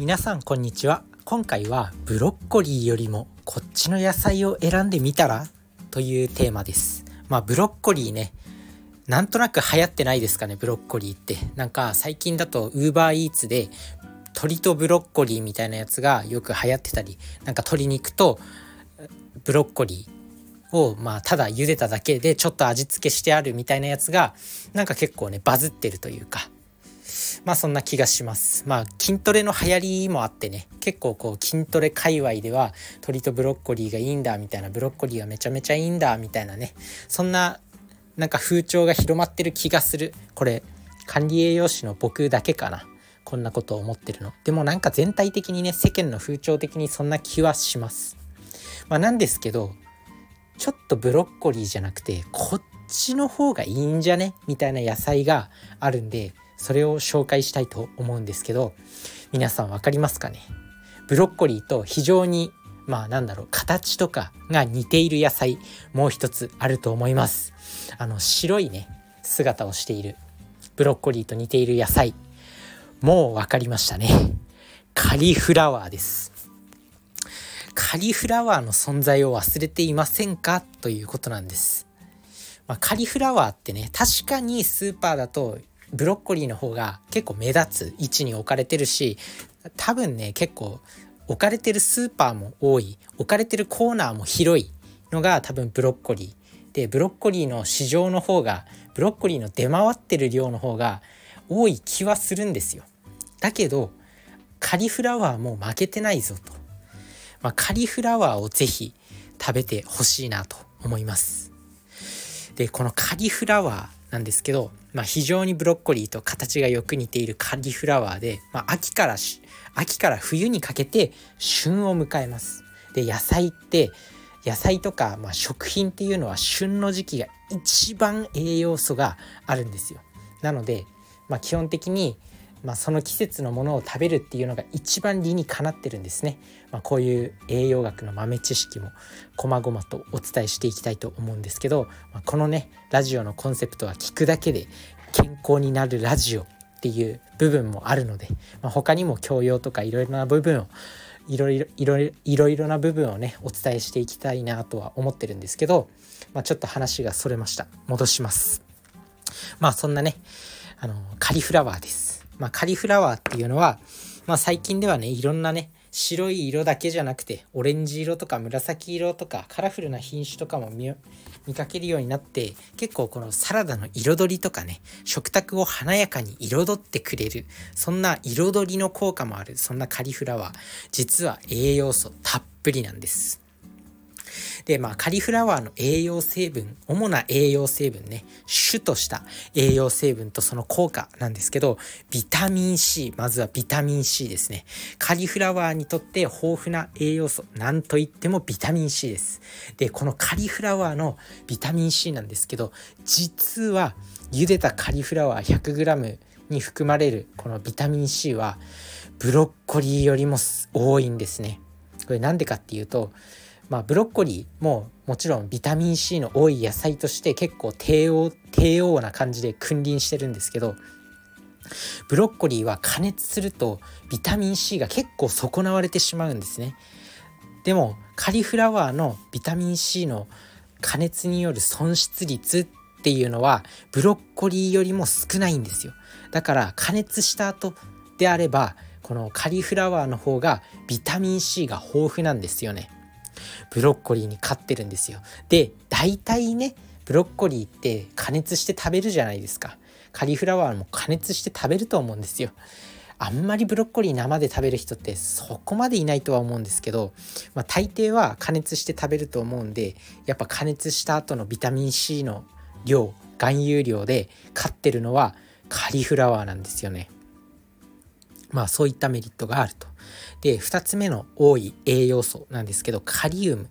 皆さんこんにちは。今回はブロッコリーよりもこっちの野菜を選んでみたらというテーマです。まあブロッコリーね。なんとなく流行ってないですかねブロッコリーって。なんか最近だと UberEats で鶏とブロッコリーみたいなやつがよく流行ってたりなんか鶏肉とブロッコリーをまあただ茹でただけでちょっと味付けしてあるみたいなやつがなんか結構ねバズってるというか。まあそんな気がします。まあ筋トレの流行りもあってね、結構こう筋トレ界隈では鶏とブロッコリーがいいんだみたいな、ブロッコリーがめちゃめちゃいいんだみたいなね、そんななんか風潮が広まってる気がする。これ管理栄養士の僕だけかな。こんなことを思ってるの。でもなんか全体的にね、世間の風潮的にそんな気はします。まあなんですけど、ちょっとブロッコリーじゃなくて、こっちの方がいいんじゃね？みたいな野菜があるんで、それを紹介したいと思うんですけど皆さん分かりますかね？ブロッコリーと非常にまあなんだろう形とかが似ている野菜もう一つあると思います。あの白いね姿をしているブロッコリーと似ている野菜もう分かりましたね。カリフラワーです。カリフラワーの存在を忘れていませんか？ということなんです、まあ、カリフラワーってね確かにスーパーだとブロッコリーの方が結構目立つ位置に置かれてるし多分ね結構置かれてるスーパーも多い。置かれてるコーナーも広いのが多分ブロッコリーでブロッコリーの市場の方がブロッコリーの出回ってる量の方が多い気はするんですよ。だけどカリフラワーも負けてないぞと、まあ、カリフラワーをぜひ食べてほしいなと思います。でこのカリフラワーなんですけど、まあ、非常にブロッコリーと形がよく似ているカリフラワーで、まあ、秋から秋から冬にかけて旬を迎えます。で野菜って野菜とか、まあ、食品っていうのは旬の時期が一番栄養素があるんですよ。なので、まあ、基本的にまあ、その季節のものを食べるっていうのが一番理にかなってるんですね。まあ、こういう栄養学の豆知識も細々とお伝えしていきたいと思うんですけど、まあ、このねラジオのコンセプトは聞くだけで健康になるラジオっていう部分もあるので、まあ、他にも教養とかいろいろな部分をいろいろいろいろいろな部分をねお伝えしていきたいなとは思ってるんですけど、まあ、ちょっと話がそれました。戻します。まあそんなねあのカリフラワーです。まあ、カリフラワーっていうのは、まあ、最近ではねいろんなね白い色だけじゃなくてオレンジ色とか紫色とかカラフルな品種とかも見かけるようになって結構このサラダの彩りとかね食卓を華やかに彩ってくれるそんな彩りの効果もあるそんなカリフラワー。実は栄養素たっぷりなんです。で、まあ、カリフラワーの栄養成分、主な栄養成分ね、主とした栄養成分とその効果なんですけど、ビタミン C、まずはビタミン C ですね。カリフラワーにとって豊富な栄養素、なんといってもビタミン C です。で、このカリフラワーのビタミン C なんですけど、実は茹でたカリフラワー 100g に含まれるこのビタミン C はブロッコリーよりも多いんですね。これなんでかっていうとまあ、ブロッコリーももちろんビタミン C の多い野菜として結構低王低王な感じで君臨してるんですけどブロッコリーは加熱するとビタミン C が結構損なわれてしまうんですね。でもカリフラワーのビタミン C の加熱による損失率っていうのはブロッコリーよりも少ないんですよ。だから加熱した後であればこのカリフラワーの方がビタミン C が豊富なんですよね。ブロッコリーに勝ってるんですよ。で、大体ね、ブロッコリーって加熱して食べるじゃないですか。カリフラワーも加熱して食べると思うんですよ。あんまりブロッコリー生で食べる人ってそこまでいないとは思うんですけど、まあ、大抵は加熱して食べると思うんでやっぱ加熱した後のビタミン C の量含有量で勝ってるのはカリフラワーなんですよね。まあそういったメリットがあると。で2つ目の多い栄養素なんですけどカリウム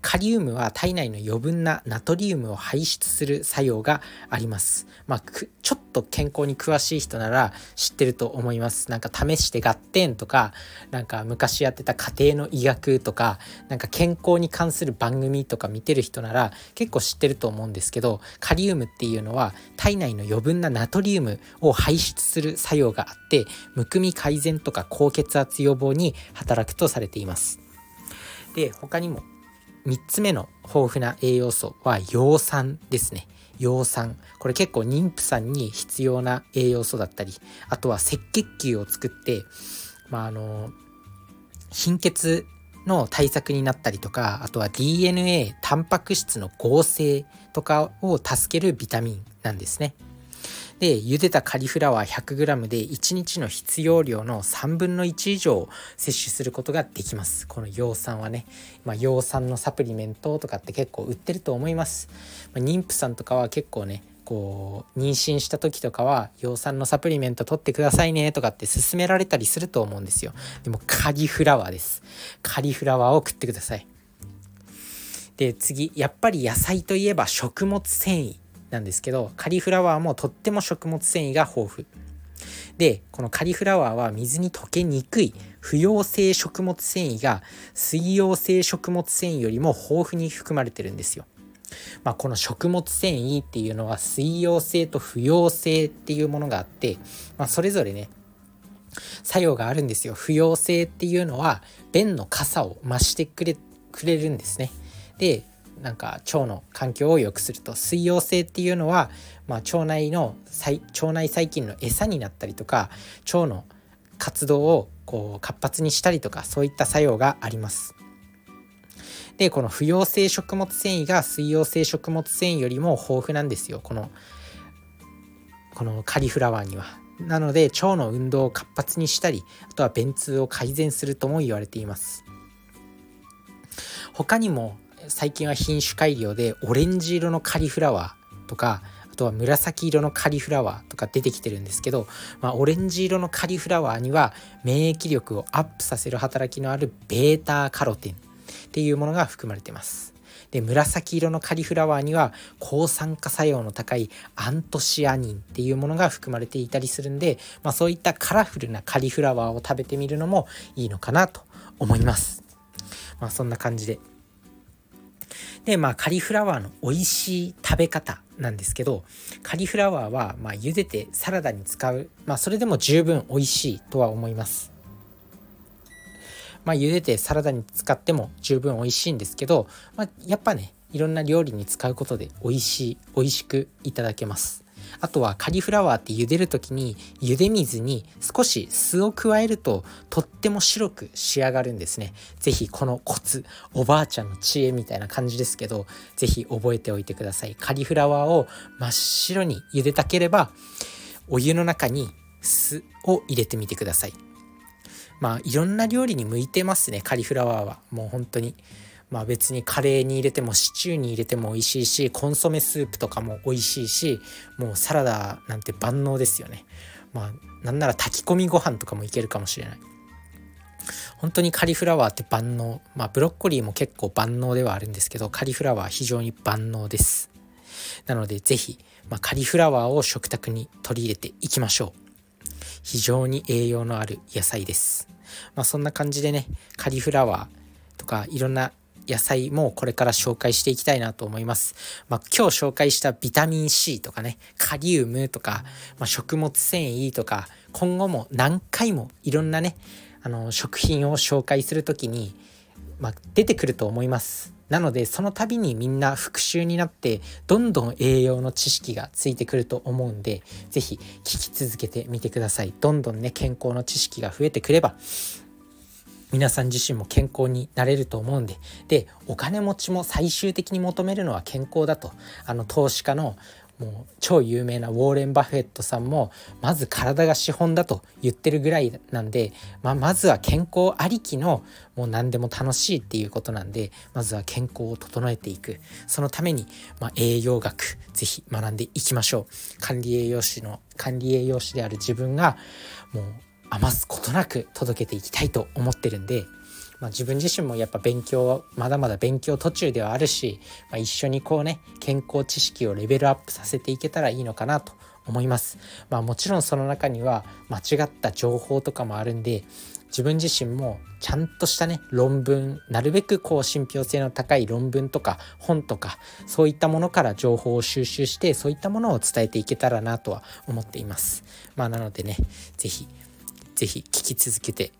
カリウムは体内の余分なナトリウムを排出する作用があります。まあ、ちょっと健康に詳しい人なら知ってると思います。なんか試して合点とか、なんか昔やってた家庭の医学とか、なんか健康に関する番組とか見てる人なら結構知ってると思うんですけど、カリウムっていうのは体内の余分なナトリウムを排出する作用があって、むくみ改善とか高血圧予防に働くとされています。で、他にも3つ目の豊富な栄養素は葉酸ですね。葉酸。これ結構妊婦さんに必要な栄養素だったり、あとは赤血球を作って、まあ、あの、貧血の対策になったりとか、あとは DNA、タンパク質の合成とかを助けるビタミンなんですね。で茹でたカリフラワー 100g で1日の必要量の3分の1以上摂取することができます。この葉酸はね、まあ、葉酸のサプリメントとかって結構売ってると思います、まあ、妊婦さんとかは結構ねこう妊娠した時とかは葉酸のサプリメント取ってくださいねとかって勧められたりすると思うんですよ。でもカリフラワーです。カリフラワーを食ってください。で次やっぱり野菜といえば食物繊維。なんですけどカリフラワーもとっても食物繊維が豊富でこのカリフラワーは水に溶けにくい不溶性食物繊維が水溶性食物繊維よりも豊富に含まれてるんですよ。まあ、この食物繊維っていうのは水溶性と不溶性っていうものがあって、まあ、それぞれね作用があるんですよ。不溶性っていうのは便の傘を増してくれくれるんですね。でなんか腸の環境を良くすると水溶性っていうのは、まあ、腸内の腸内細菌の餌になったりとか腸の活動をこう活発にしたりとかそういった作用があります。でこの不溶性食物繊維が水溶性食物繊維よりも豊富なんですよこのこのカリフラワーには。なので腸の運動を活発にしたりあとは便通を改善するとも言われています。他にも最近は品種改良でオレンジ色のカリフラワーとかあとは紫色のカリフラワーとか出てきてるんですけど、まあ、オレンジ色のカリフラワーには免疫力をアップさせる働きのあるベータカロテンっていうものが含まれてます。で紫色のカリフラワーには抗酸化作用の高いアントシアニンっていうものが含まれていたりするんで、まあ、そういったカラフルなカリフラワーを食べてみるのもいいのかなと思います。まあ、そんな感じででまあカリフラワーの美味しい食べ方なんですけどカリフラワーはまあ茹でてサラダに使うまあそれでも十分美味しいとは思います。まあ茹でてサラダに使っても十分美味しいんですけど、まあ、やっぱねいろんな料理に使うことで美味しい美味しくいただけます。あとはカリフラワーって茹でる時に茹で水に少し酢を加えるととっても白く仕上がるんですね。是非このコツおばあちゃんの知恵みたいな感じですけど是非覚えておいてください。カリフラワーを真っ白に茹でたければお湯の中に酢を入れてみてください。まあいろんな料理に向いてますねカリフラワーはもう本当に。まあ別にカレーに入れてもシチューに入れても美味しいしコンソメスープとかも美味しいしもうサラダなんて万能ですよね。まあなんなら炊き込みご飯とかもいけるかもしれない。本当にカリフラワーって万能。まあブロッコリーも結構万能ではあるんですけどカリフラワー非常に万能です。なので是非、まあ、カリフラワーを食卓に取り入れていきましょう。非常に栄養のある野菜です。まあそんな感じでねカリフラワーとかいろんな野菜もこれから紹介していきたいなと思います。まあ、今日紹介したビタミン C とかね、カリウムとか、まあ、食物繊維とか、今後も何回もいろんなね、あの、食品を紹介する時に、まあ、出てくると思います。なので、その度にみんな復習になって、どんどん栄養の知識がついてくると思うんで、是非聞き続けてみてください。どんどんね、健康の知識が増えてくれば、皆さん自身も健康になれると思うんででお金持ちも最終的に求めるのは健康だと。あの投資家のもう超有名なウォーレン・バフェットさんもまず体が資本だと言ってるぐらいなんで、まあ、まずは健康ありきのもう何でも楽しいっていうことなんでまずは健康を整えていく。そのために、まあ、栄養学是非学んでいきましょう。管理栄養士の管理栄養士である自分がもう余すことなく届けていきたいと思ってるんでまあ、自分自身もやっぱ勉強まだまだ勉強途中ではあるし、まあ、一緒にこうね健康知識をレベルアップさせていけたらいいのかなと思います。まあもちろんその中には間違った情報とかもあるんで自分自身もちゃんとしたね論文なるべくこう信憑性の高い論文とか本とかそういったものから情報を収集してそういったものを伝えていけたらなとは思っていますまあなのでね是非ぜひ聞き続けて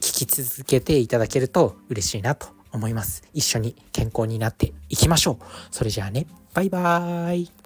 聞き続けていただけると嬉しいなと思います。一緒に健康になっていきましょう。それじゃあね。バイバーイ。